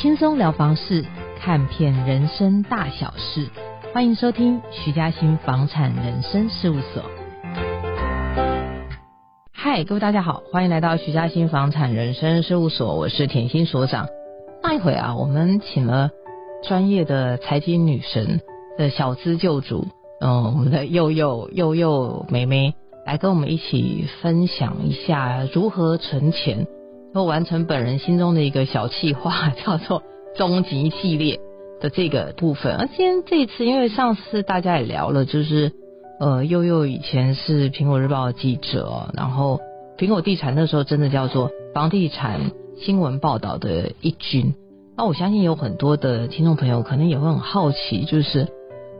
轻松聊房事，看遍人生大小事，欢迎收听徐嘉欣房产人生事务所。嗨，各位大家好，欢迎来到徐嘉欣房产人生事务所，我是甜心所长。上一回啊，我们请了专业的财经女神的小资救主，嗯，我们的祐祐祐祐妹妹来跟我们一起分享一下如何存钱。都完成本人心中的一个小计划，叫做终极系列的这个部分。而今天这一次，因为上次大家也聊了，就是呃，悠悠以前是苹果日报的记者，然后苹果地产那时候真的叫做房地产新闻报道的一军。那我相信有很多的听众朋友可能也会很好奇，就是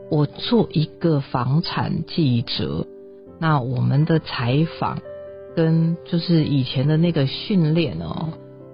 我做一个房产记者，那我们的采访。跟就是以前的那个训练哦，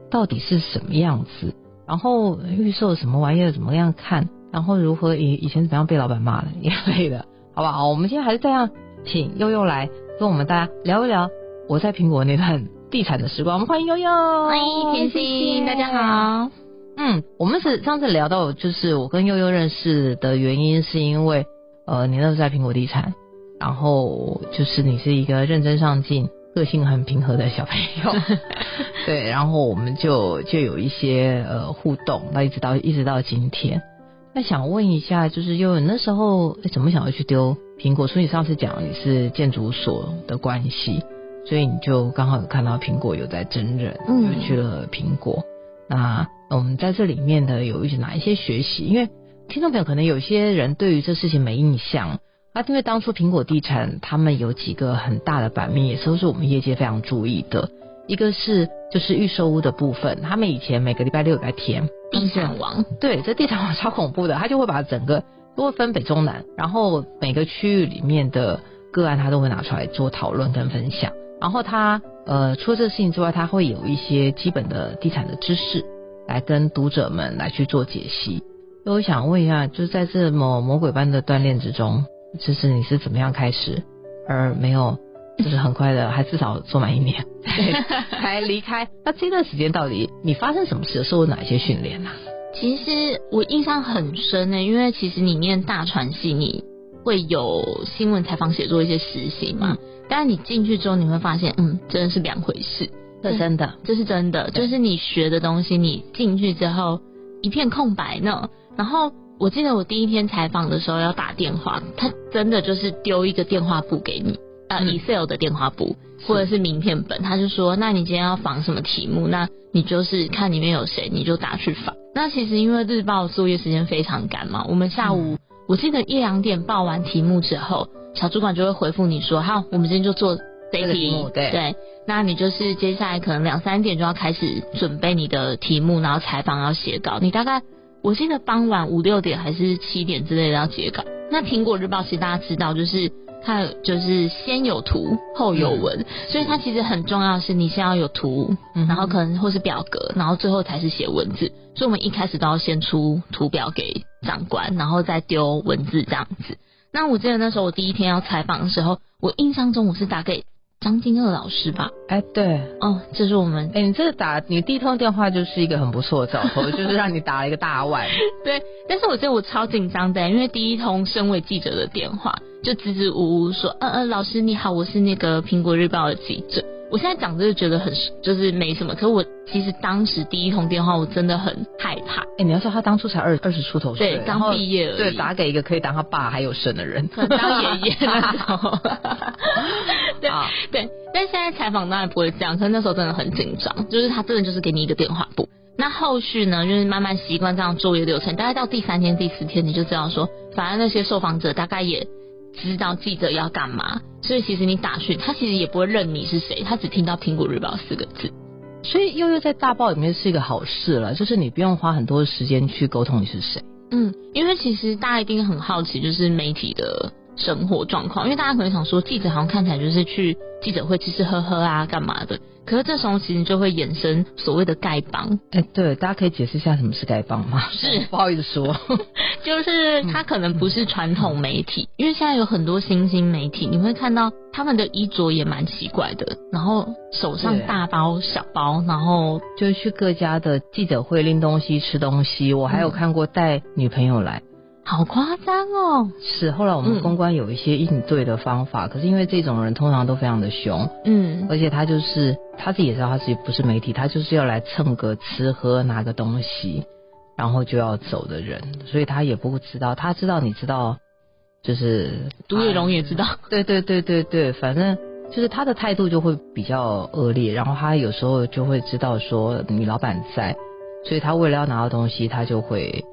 到底是什么样子？然后预售什么玩意儿怎么样看？然后如何以以前怎么样被老板骂的一类的，好不好？我们今天还是这样，请悠悠来跟我们大家聊一聊我在苹果那段地产的时光。我们欢迎悠悠，欢迎甜心，大家好。嗯，我们是上次聊到，就是我跟悠悠认识的原因，是因为呃，你那时候在苹果地产，然后就是你是一个认真上进。个性很平和的小朋友，对，然后我们就就有一些呃互动，那一直到一直到今天。那想问一下，就是祐祐那时候怎么想要去丢苹果？所以你上次讲你是建筑所的关系，所以你就刚好有看到苹果有在真人，就去了苹果。嗯、那我们在这里面的有一些哪一些学习？因为听众朋友可能有些人对于这事情没印象。那因为当初苹果地产他们有几个很大的版面，也是都是我们业界非常注意的。一个是就是预售屋的部分，他们以前每个礼拜六来填地产王，对，这地产王超恐怖的，他就会把整个都会分北中南，然后每个区域里面的个案他都会拿出来做讨论跟分享。然后他呃除了这个事情之外，他会有一些基本的地产的知识来跟读者们来去做解析。所以我想问一下，就是在这么魔鬼般的锻炼之中。就是你是怎么样开始，而没有就是很快的，还至少做满一年 才离开。那这段时间到底你发生什么事，受过哪些训练呢？其实我印象很深呢，因为其实你念大传系，你会有新闻采访写作一些实习嘛。但是你进去之后，你会发现，嗯，真的是两回事。这真的，这是真的，就是你学的东西，你进去之后一片空白呢。然后。我记得我第一天采访的时候要打电话，他真的就是丢一个电话簿给你，呃，Excel 的电话簿或者是名片本，他就说，那你今天要访什么题目？那你就是看里面有谁，你就打去访。那其实因为日报作业时间非常赶嘛，我们下午我记得一两点报完题目之后，小主管就会回复你说，好，我们今天就做这一题目，对，对，那你就是接下来可能两三点就要开始准备你的题目，然后采访要写稿，你大概。我记得傍晚五六点还是七点之类的要截稿。那苹果日报其实大家知道，就是它就是先有图后有文，嗯、所以它其实很重要的是你先要有图，然后可能或是表格，然后最后才是写文字。所以我们一开始都要先出图表给长官，然后再丢文字这样子。那我记得那时候我第一天要采访的时候，我印象中我是打给。张金二老师吧，哎，对，哦，这是我们，哎，你这个打你第一通电话就是一个很不错的兆头，就是让你打了一个大腕，对，但是我觉得我超紧张的，因为第一通身为记者的电话，就支支吾吾说，嗯嗯，老师你好，我是那个苹果日报的记者。我现在讲这个觉得很就是没什么，可是我其实当时第一通电话我真的很害怕。哎、欸，你要说他当初才二二十出头岁，对，刚毕业而已，对，打给一个可以当他爸还有孙的人，当爷爷那种。对对，但现在采访当然不会这样，可是那时候真的很紧张，就是他真的就是给你一个电话簿。那后续呢，就是慢慢习惯这样作业流程，大概到第三天、第四天，你就知道说，反正那些受访者大概也。知道记者要干嘛，所以其实你打去，他其实也不会认你是谁，他只听到苹果日报四个字。所以悠悠在大报里面是一个好事了，就是你不用花很多时间去沟通你是谁。嗯，因为其实大家一定很好奇，就是媒体的生活状况，因为大家可能想说，记者好像看起来就是去记者会吃吃喝喝啊，干嘛的。可是这时候其实就会衍生所谓的丐帮。哎、欸，对，大家可以解释一下什么是丐帮吗？是，不好意思说，就是它可能不是传统媒体，因为现在有很多新兴媒体，你会看到他们的衣着也蛮奇怪的，然后手上大包小包，然后就去各家的记者会拎东西吃东西。我还有看过带女朋友来。好夸张哦！是，后来我们公关有一些应对的方法，嗯、可是因为这种人通常都非常的凶，嗯，而且他就是他自己也知道他自己不是媒体，他就是要来蹭个吃喝拿个东西，然后就要走的人，所以他也不知道，他知道你知道，就是独眼龙也知道，对对对对对，反正就是他的态度就会比较恶劣，然后他有时候就会知道说你老板在，所以他为了要拿到东西，他就会。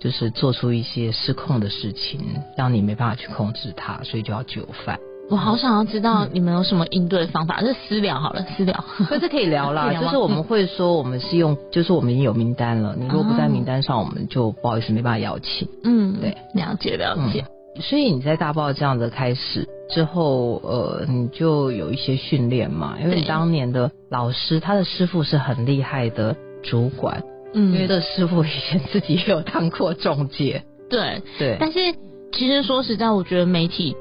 就是做出一些失控的事情，让你没办法去控制它，所以就要就范。我好想要知道你们有什么应对方法，就私聊好了，私聊。可是可以聊啦，就是我们会说，我们是用，就是我们已经有名单了，你如果不在名单上，我们就不好意思没办法邀请。嗯，对，了解了解。嗯，所以你在大爆这样的开始之后，呃，你就有一些训练嘛，因为你当年的老师，他的师傅是很厉害的主管。嗯，因为这师傅以前自己也有当过中介，对对。但是其实说实在，我觉得媒体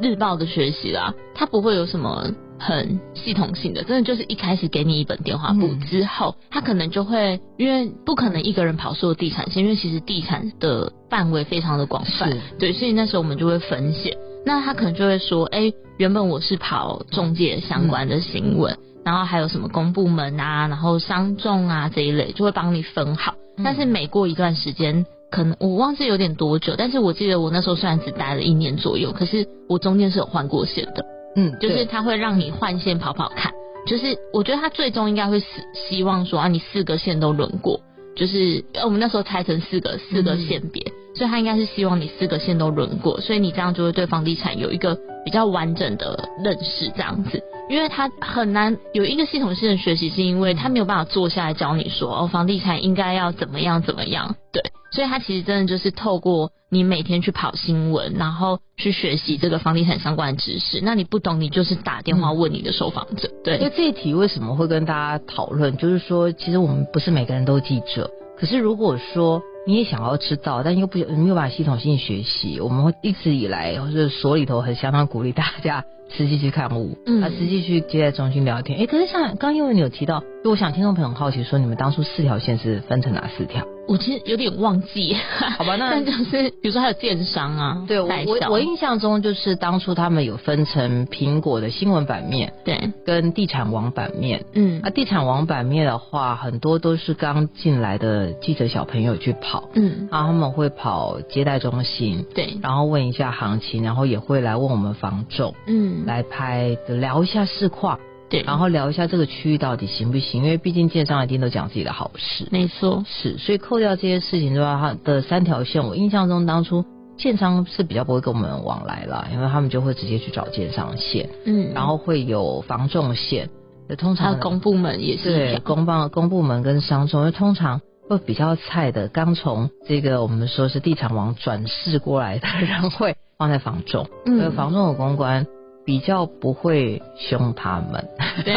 日报的学习啦，它不会有什么很系统性的，真的就是一开始给你一本电话簿之后，他可能就会，因为不可能一个人跑所有地产线，因为其实地产的范围非常的广泛，对，所以那时候我们就会分线。那他可能就会说，哎，原本我是跑中介相关的新闻。嗯然后还有什么公部门啊，然后商众啊这一类，就会帮你分好。但是每过一段时间，可能我忘记有点多久，但是我记得我那时候虽然只待了一年左右，可是我中间是有换过线的。嗯，就是他会让你换线跑跑看。就是我觉得他最终应该会希希望说啊，你四个线都轮过。就是我们那时候拆成四个四个线别，所以他应该是希望你四个线都轮过，所以你这样就会对房地产有一个比较完整的认识，这样子。因为他很难有一个系统性的学习，是因为他没有办法坐下来教你说哦，房地产应该要怎么样怎么样，对，所以他其实真的就是透过你每天去跑新闻，然后去学习这个房地产相关的知识。那你不懂，你就是打电话问你的受访者。对，所以这一题为什么会跟大家讨论，就是说其实我们不是每个人都记者，可是如果说你也想要知道，但又不没有办法系统性学习，我们会一直以来就是所里头很相当鼓励大家。实际去看物，嗯，啊，实际去接待中心聊天。哎、欸，可是像刚因为你有提到，就我想听众朋友很好奇，说你们当初四条线是分成哪四条？我其实有点忘记，好吧，那就是比如说还有电商啊，对，我我我印象中就是当初他们有分成苹果的新闻版面，对，跟地产王版面，嗯，啊，地产王版面的话，很多都是刚进来的记者小朋友去跑，嗯，然后他们会跑接待中心，对，然后问一下行情，然后也会来问我们房仲，嗯，来拍聊一下市况。对，然后聊一下这个区域到底行不行，因为毕竟建商一定都讲自己的好事。没错，是，所以扣掉这些事情之外，它的三条线，我印象中当初建商是比较不会跟我们往来了，因为他们就会直接去找建商线，嗯，然后会有房仲线，通常公部门也是对，公办公部门跟商仲，因为通常会比较菜的，刚从这个我们说是地产王转世过来的人会放在房仲，嗯，房仲的公关。比较不会凶他们，对。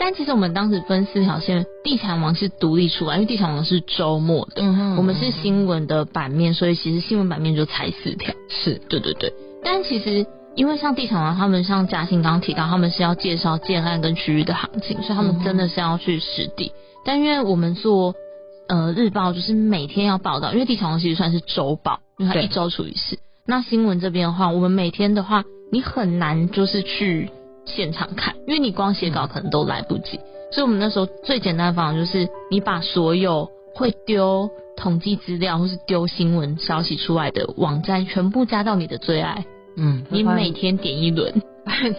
但其实我们当时分四条线，地产王是独立出来，因为地产王是周末的，嗯哼，我们是新闻的版面，所以其实新闻版面就才四条。是，对对对。但其实因为像地产王他们，像嘉兴刚刚提到，他们是要介绍建案跟区域的行情，所以他们真的是要去实地。嗯、但因为我们做呃日报，就是每天要报道，因为地产王其实算是周报，因为它一周出一次。那新闻这边的话，我们每天的话。你很难就是去现场看，因为你光写稿可能都来不及。所以我们那时候最简单的方法就是，你把所有会丢统计资料或是丢新闻消息出来的网站全部加到你的最爱。嗯，你每天点一轮，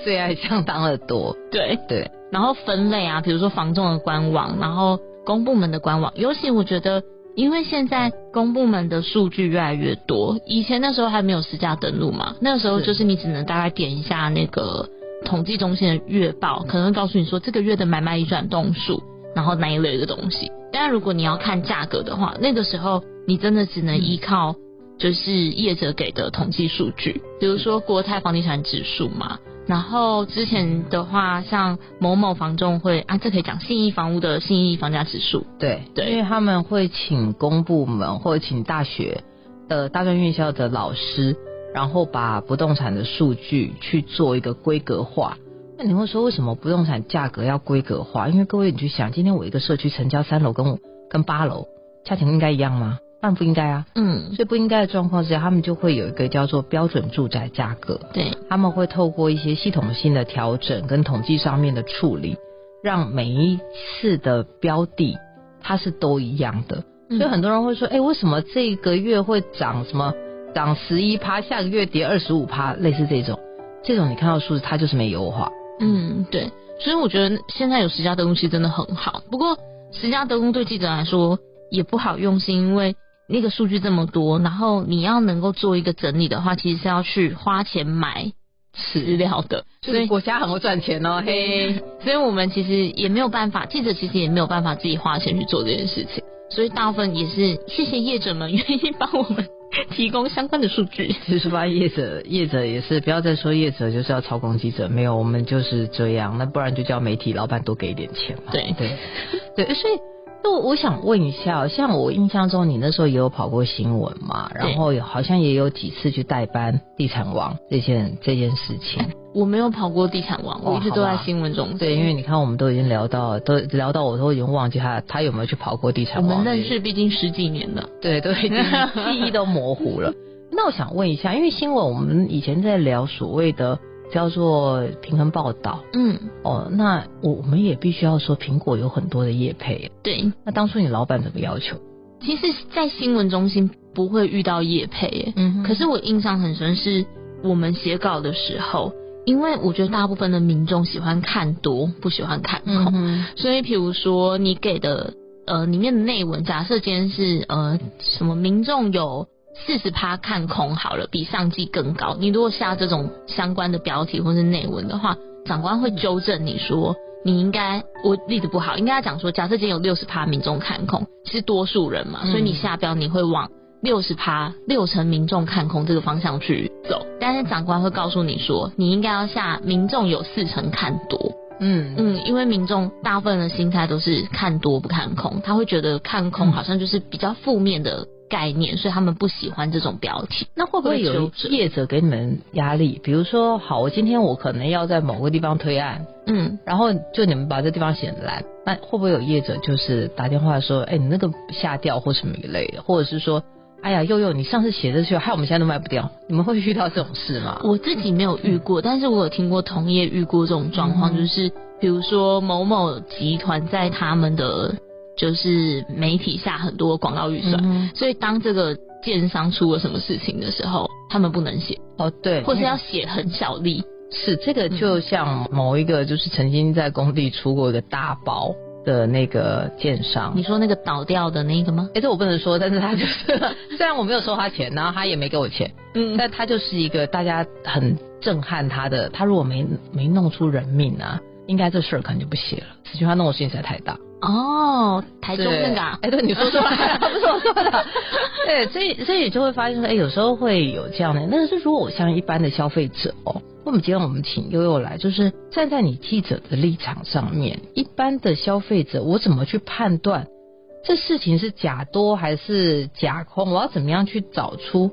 最爱相当的多。对对，然后分类啊，比如说房仲的官网，然后公部门的官网，尤其我觉得。因为现在公部门的数据越来越多，以前那时候还没有私家登录嘛，那个时候就是你只能大概点一下那个统计中心的月报，可能会告诉你说这个月的买卖移转动数，然后那一类的东西。当然，如果你要看价格的话，那个时候你真的只能依靠就是业者给的统计数据，比如说国泰房地产指数嘛，然后之前的话，像某某房仲会啊，这可以讲信义房屋的信义房价指数。对对，因为他们会请公部门或者请大学的大专院校的老师，然后把不动产的数据去做一个规格化。那你会说，为什么不动产价格要规格化？因为各位你去想，今天我一个社区成交三楼跟跟八楼，价钱应该一样吗？但不应该啊，嗯，所以不应该的状况之下，他们就会有一个叫做标准住宅价格。对，他们会透过一些系统性的调整跟统计上面的处理，让每一次的标的它是都一样的。所以很多人会说，哎、欸，为什么这个月会涨什么涨十一趴，下个月跌二十五趴，类似这种，这种你看到数字它就是没优化。嗯，对。所以我觉得现在有实价登录器真的很好，不过实价登录对记者来说也不好用，是因为。那个数据这么多，然后你要能够做一个整理的话，其实是要去花钱买资料的，所 以国家很会赚钱哦，嘿。所以我们其实也没有办法，记者其实也没有办法自己花钱去做这件事情，所以大部分也是谢谢业者们愿意帮我们提供相关的数据。其实吧，业者业者也是不要再说业者就是要操控记者，没有，我们就是这样，那不然就叫媒体老板多给一点钱嘛。对对对，所以。就我想问一下，像我印象中，你那时候也有跑过新闻嘛？然后好像也有几次去代班地产王这件这件事情。我没有跑过地产王，我一直都在新闻中。对，因为你看，我们都已经聊到，都聊到我都已经忘记他他有没有去跑过地产王。我们认识毕竟十几年了，对，都已经记忆都模糊了。那我想问一下，因为新闻我们以前在聊所谓的。叫做平衡报道，嗯，哦，那我我们也必须要说，苹果有很多的业配，对。那当初你老板怎么要求？其实，在新闻中心不会遇到业配，嗯，可是我印象很深，是我们写稿的时候，因为我觉得大部分的民众喜欢看多，不喜欢看空，嗯、所以，比如说你给的呃里面的内文，假设今天是呃什么民众有。四十趴看空好了，比上季更高。你如果下这种相关的标题或是内文的话，长官会纠正你说，你应该我例子不好，应该要讲说，假设今天有六十趴民众看空，是多数人嘛，所以你下标你会往六十趴六成民众看空这个方向去走。但是长官会告诉你说，你应该要下民众有四成看多。嗯嗯，因为民众大部分的心态都是看多不看空，他会觉得看空好像就是比较负面的。概念，所以他们不喜欢这种标题。那会不会有业者给你们压力？比如说，好，我今天我可能要在某个地方推案，嗯，然后就你们把这地方写烂，那会不会有业者就是打电话说，哎、欸，你那个下掉或什么一类的，或者是说，哎呀，佑佑，你上次写的时候，害我们现在都卖不掉，你们会遇到这种事吗？我自己没有遇过，但是我有听过同业遇过这种状况，嗯、就是比如说某某集团在他们的。就是媒体下很多广告预算，嗯、所以当这个建商出了什么事情的时候，他们不能写哦，对，或是要写很小力。是这个，就像某一个就是曾经在工地出过一个大包的那个建商，你说那个倒掉的那个吗？哎、欸，这我不能说，但是他就是虽然我没有收他钱，然后他也没给我钱，嗯，但他就是一个大家很震撼他的，他如果没没弄出人命啊，应该这事儿可能就不写了，只是他弄的事情实在太大。哦，台中那个，哎、欸，对，你说说，不是我说的，对，所以所以就会发现说，哎、欸，有时候会有这样的，那是如果我像一般的消费者哦，那么今天我们请悠悠来，就是站在你记者的立场上面，一般的消费者，我怎么去判断这事情是假多还是假空？我要怎么样去找出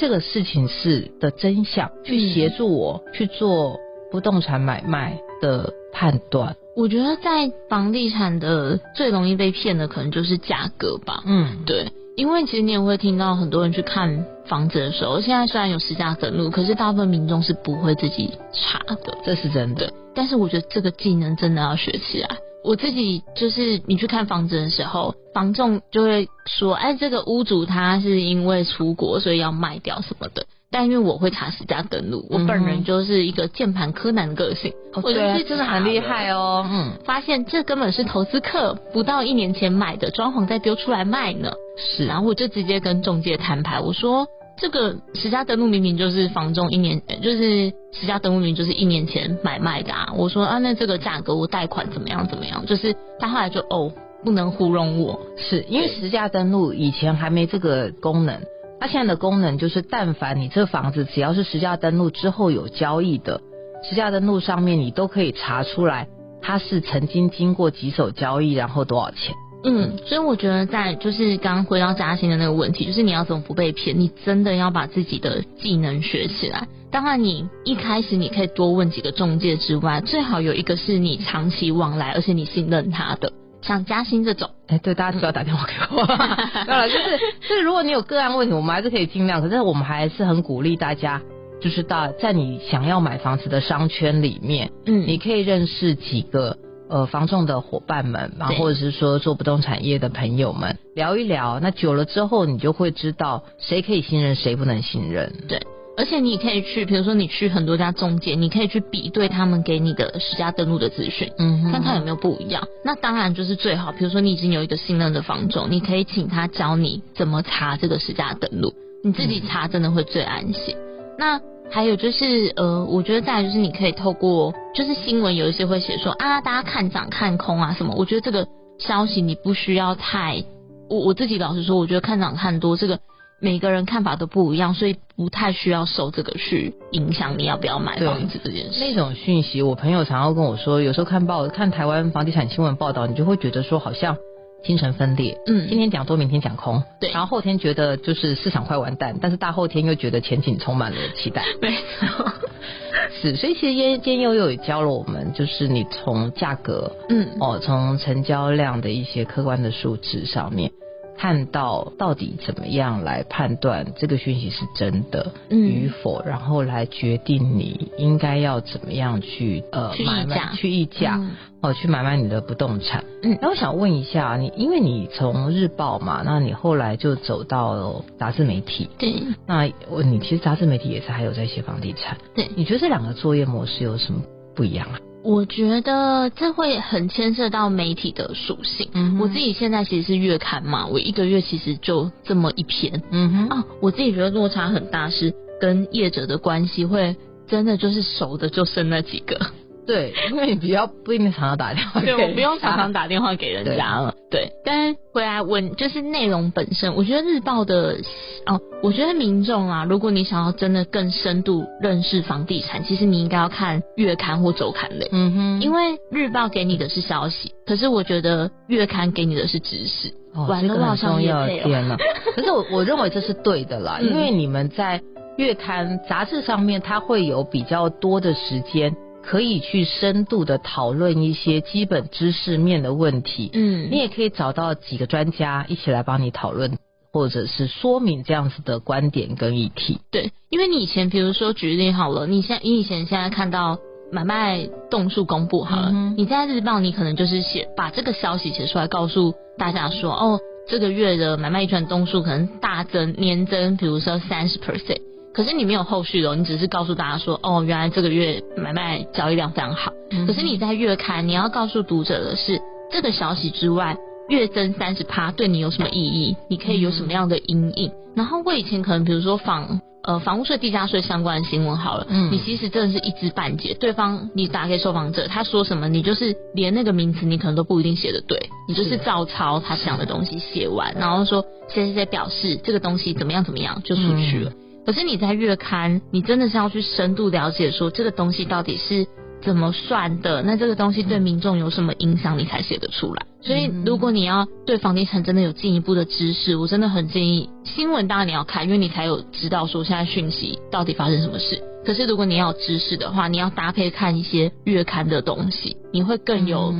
这个事情是的真相，去协助我去做不动产买卖的判断？我觉得在房地产的最容易被骗的可能就是价格吧。嗯，对，因为其实你也会听到很多人去看房子的时候，现在虽然有实价登录，可是大部分民众是不会自己查的，这是真的。但是我觉得这个技能真的要学起来。我自己就是你去看房子的时候，房仲就会说：“哎，这个屋主他是因为出国，所以要卖掉什么的。”但因为我会查实价登录，我本人就是一个键盘柯南的个性，我就是真的很厉害哦。嗯，发现这根本是投资客不到一年前买的，装潢再丢出来卖呢。是，然后我就直接跟中介摊牌，我说这个实价登录明明就是房中一年，就是实价登录明明就是一年前买卖的啊。我说啊，那这个价格我贷款怎么样怎么样？就是他后来就哦，不能糊弄我，是因为实价登录以前还没这个功能。它现在的功能就是，但凡你这房子只要是实价登录之后有交易的，实价登录上面，你都可以查出来，它是曾经经过几手交易，然后多少钱。嗯，所以我觉得在就是刚刚回到嘉兴的那个问题，就是你要怎么不被骗？你真的要把自己的技能学起来。当然，你一开始你可以多问几个中介之外，最好有一个是你长期往来，而且你信任他的，像嘉兴这种。哎，对，大家需要打电话给我。对了，就是就是，如果你有个案问题，我们还是可以尽量。可是我们还是很鼓励大家，就是到在你想要买房子的商圈里面，嗯，你可以认识几个。呃，房仲的伙伴们，然后或者是说做不动产业的朋友们聊一聊，那久了之后，你就会知道谁可以信任，谁不能信任。对，而且你可以去，比如说你去很多家中介，你可以去比对他们给你的实价登录的资讯，嗯哼，看看有没有不一样。那当然就是最好，比如说你已经有一个信任的房仲，你可以请他教你怎么查这个实价登录，你自己查真的会最安心。嗯、那。还有就是，呃，我觉得再来就是你可以透过，就是新闻有一些会写说啊，大家看涨看空啊什么。我觉得这个消息你不需要太，我我自己老实说，我觉得看涨看多这个每个人看法都不一样，所以不太需要受这个去影响你要不要买房子这件事。那种讯息，我朋友常常跟我说，有时候看报看台湾房地产新闻报道，你就会觉得说好像。精神分裂，嗯，今天讲多，明天讲空，对，然后后天觉得就是市场快完蛋，但是大后天又觉得前景充满了期待，没错，是，所以其实今天悠悠也教了我们，就是你从价格，嗯，哦，从成交量的一些客观的数值上面。看到到底怎么样来判断这个讯息是真的与否，嗯、然后来决定你应该要怎么样去呃去议价去议价、嗯、哦去买卖你的不动产。嗯，那我想问一下你，因为你从日报嘛，那你后来就走到杂志媒体。对。那我你其实杂志媒体也是还有在写房地产。对。你觉得这两个作业模式有什么不一样啊？我觉得这会很牵涉到媒体的属性。嗯，我自己现在其实是月刊嘛，我一个月其实就这么一篇。嗯哼，啊，我自己觉得落差很大，是跟业者的关系会真的就是熟的就剩那几个。对，因为你比较不一定常常打电话给，对，我不用常常打电话给人家了。对，对，但是回来问，就是内容本身，我觉得日报的哦，我觉得民众啊，如果你想要真的更深度认识房地产，其实你应该要看月刊或周刊类。嗯哼，因为日报给你的是消息，可是我觉得月刊给你的是知识。哦，这个很重要，天哪！可是我我认为这是对的啦，因为你们在月刊杂志上面，它会有比较多的时间。可以去深度的讨论一些基本知识面的问题，嗯，你也可以找到几个专家一起来帮你讨论，或者是说明这样子的观点跟议题。对，因为你以前比如说举例好了，你现你以前现在看到买卖动数公布好了，嗯、哼你在日报你可能就是写把这个消息写出来，告诉大家说，哦，这个月的买卖一转动数可能大增年增，比如说三十 percent。可是你没有后续的，你只是告诉大家说，哦，原来这个月买卖交易量非常好。嗯、可是你在月刊，你要告诉读者的是，这个消息之外，月增三十趴对你有什么意义？你可以有什么样的阴影？嗯、然后我以前可能比如说房呃房屋税、地价税相关的新闻好了，嗯，你其实真的是一知半解。对方你打给受访者，他说什么，你就是连那个名词你可能都不一定写的对，你就是照抄他讲的东西写完，然后说谁谁谁表示这个东西怎么样怎么样就出去了。嗯可是你在月刊，你真的是要去深度了解，说这个东西到底是怎么算的？那这个东西对民众有什么影响，你才写得出来。所以，如果你要对房地产真的有进一步的知识，我真的很建议新闻，当然你要看，因为你才有知道说现在讯息到底发生什么事。可是，如果你要有知识的话，你要搭配看一些月刊的东西，你会更有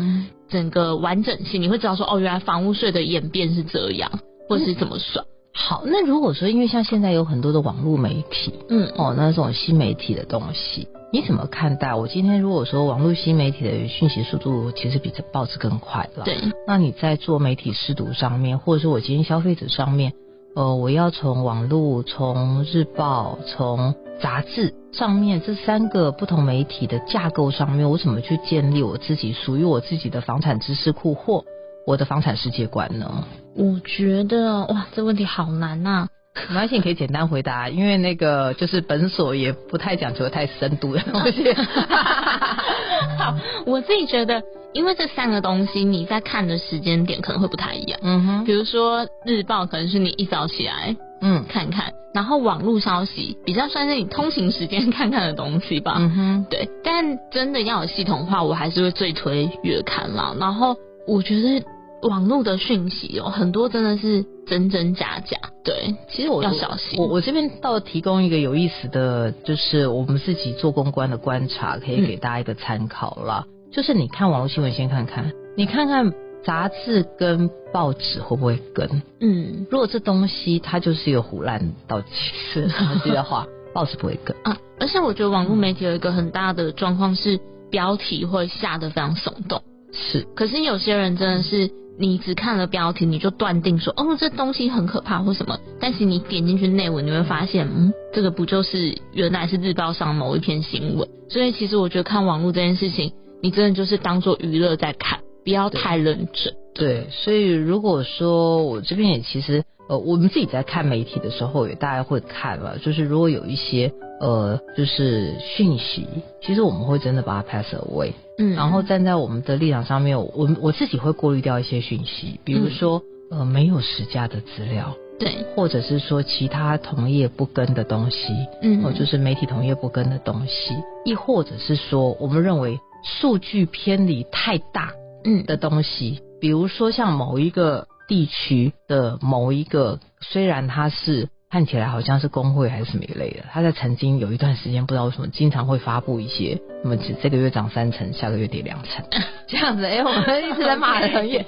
整个完整性。你会知道说，哦，原来房屋税的演变是这样，或是怎么算。好，那如果说，因为像现在有很多的网络媒体，嗯，哦，那这种新媒体的东西，你怎么看待？我今天如果说网络新媒体的讯息速度其实比这报纸更快了，对，那你在做媒体试读上面，或者说我今天消费者上面，呃，我要从网络、从日报、从杂志上面这三个不同媒体的架构上面，我怎么去建立我自己属于我自己的房产知识库或我的房产世界观呢？我觉得哇，这问题好难呐、啊。没关系，你可以简单回答，因为那个就是本所也不太讲求太深度的东西。好，我自己觉得，因为这三个东西你在看的时间点可能会不太一样。嗯哼，比如说日报可能是你一早起来嗯看看，然后网络消息比较算是你通勤时间看看的东西吧。嗯哼，对。但真的要有系统化，我还是会最推月刊啦。然后我觉得。网络的讯息哦，很多真的是真真假假。对，其实我要小心。我我这边倒提供一个有意思的就是我们自己做公关的观察，可以给大家一个参考啦。嗯、就是你看网络新闻，先看看，你看看杂志跟报纸会不会跟？嗯，如果这东西它就是一个胡乱到极致的话，报纸不会跟啊。而且我觉得网络媒体有一个很大的状况是标题会下得非常耸动。是，可是有些人真的是。你只看了标题，你就断定说，哦，这东西很可怕或什么。但是你点进去内文，你会发现，嗯，这个不就是原来是日报上某一篇新闻。所以其实我觉得看网络这件事情，你真的就是当做娱乐在看，不要太认真。对，所以如果说我这边也其实，呃，我们自己在看媒体的时候，也大概会看了，就是如果有一些。呃，就是讯息，其实我们会真的把它 pass away，嗯，然后站在我们的立场上面，我我自己会过滤掉一些讯息，比如说、嗯、呃没有实价的资料，对，或者是说其他同业不跟的东西，嗯，或就是媒体同业不跟的东西，亦或者是说我们认为数据偏离太大，嗯。的东西，嗯、比如说像某一个地区的某一个，虽然它是。看起来好像是工会还是什么一类的，他在曾经有一段时间不知道为什么经常会发布一些那么，这这个月涨三成，下个月跌两成 这样子。哎、欸，我们一直在骂人业，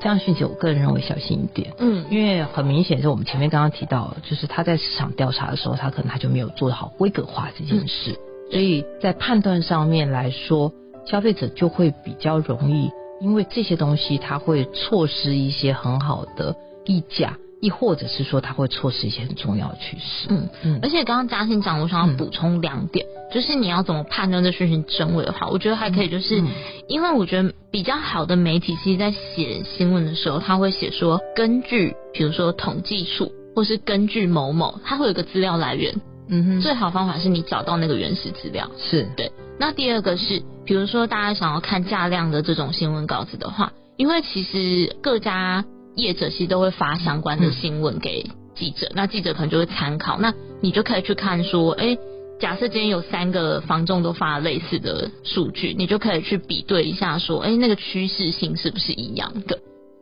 这样讯息我个人认为小心一点。嗯，因为很明显是我们前面刚刚提到，就是他在市场调查的时候，他可能他就没有做好规格化这件事，嗯、所以在判断上面来说，消费者就会比较容易，因为这些东西他会错失一些很好的溢价。亦或者是说，他会错失一些很重要的趋势。嗯嗯。而且刚刚嘉欣讲，我想要补充两点，嗯、就是你要怎么判断这讯息真伪的话，我觉得还可以，就是、嗯、因为我觉得比较好的媒体，其实在写新闻的时候，他会写说根据，比如说统计处，或是根据某某，它会有个资料来源。嗯哼。最好方法是你找到那个原始资料。是对。那第二个是，比如说大家想要看价量的这种新闻稿子的话，因为其实各家。业者其实都会发相关的新闻给记者，嗯、那记者可能就会参考，那你就可以去看说，哎、欸，假设今天有三个房仲都发类似的数据，你就可以去比对一下，说，哎、欸，那个趋势性是不是一样的？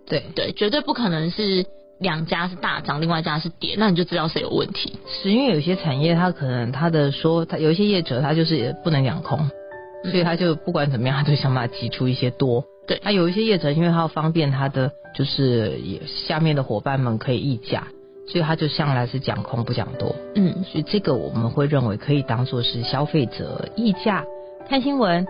对对，绝对不可能是两家是大涨，另外一家是跌，那你就知道谁有问题。是因为有些产业它可能它的说，它有一些业者他就是也不能两空，所以他就不管怎么样，他就想把它挤出一些多。对，他有一些业者，因为他要方便他的就是下面的伙伴们可以议价，所以他就向来是讲空不讲多。嗯，所以这个我们会认为可以当做是消费者议价看新闻，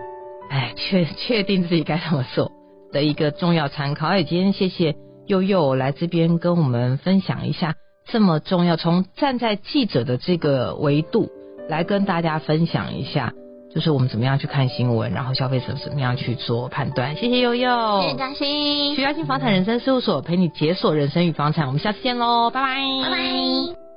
哎，确确定自己该怎么做的一个重要参考。哎，今天谢谢悠悠来这边跟我们分享一下这么重要，从站在记者的这个维度来跟大家分享一下。就是我们怎么样去看新闻，然后消费者怎么样去做判断。谢谢悠悠，谢谢嘉欣，徐嘉欣房产人生事务所陪你解锁人生与房产，我们下次见喽，拜拜，拜拜。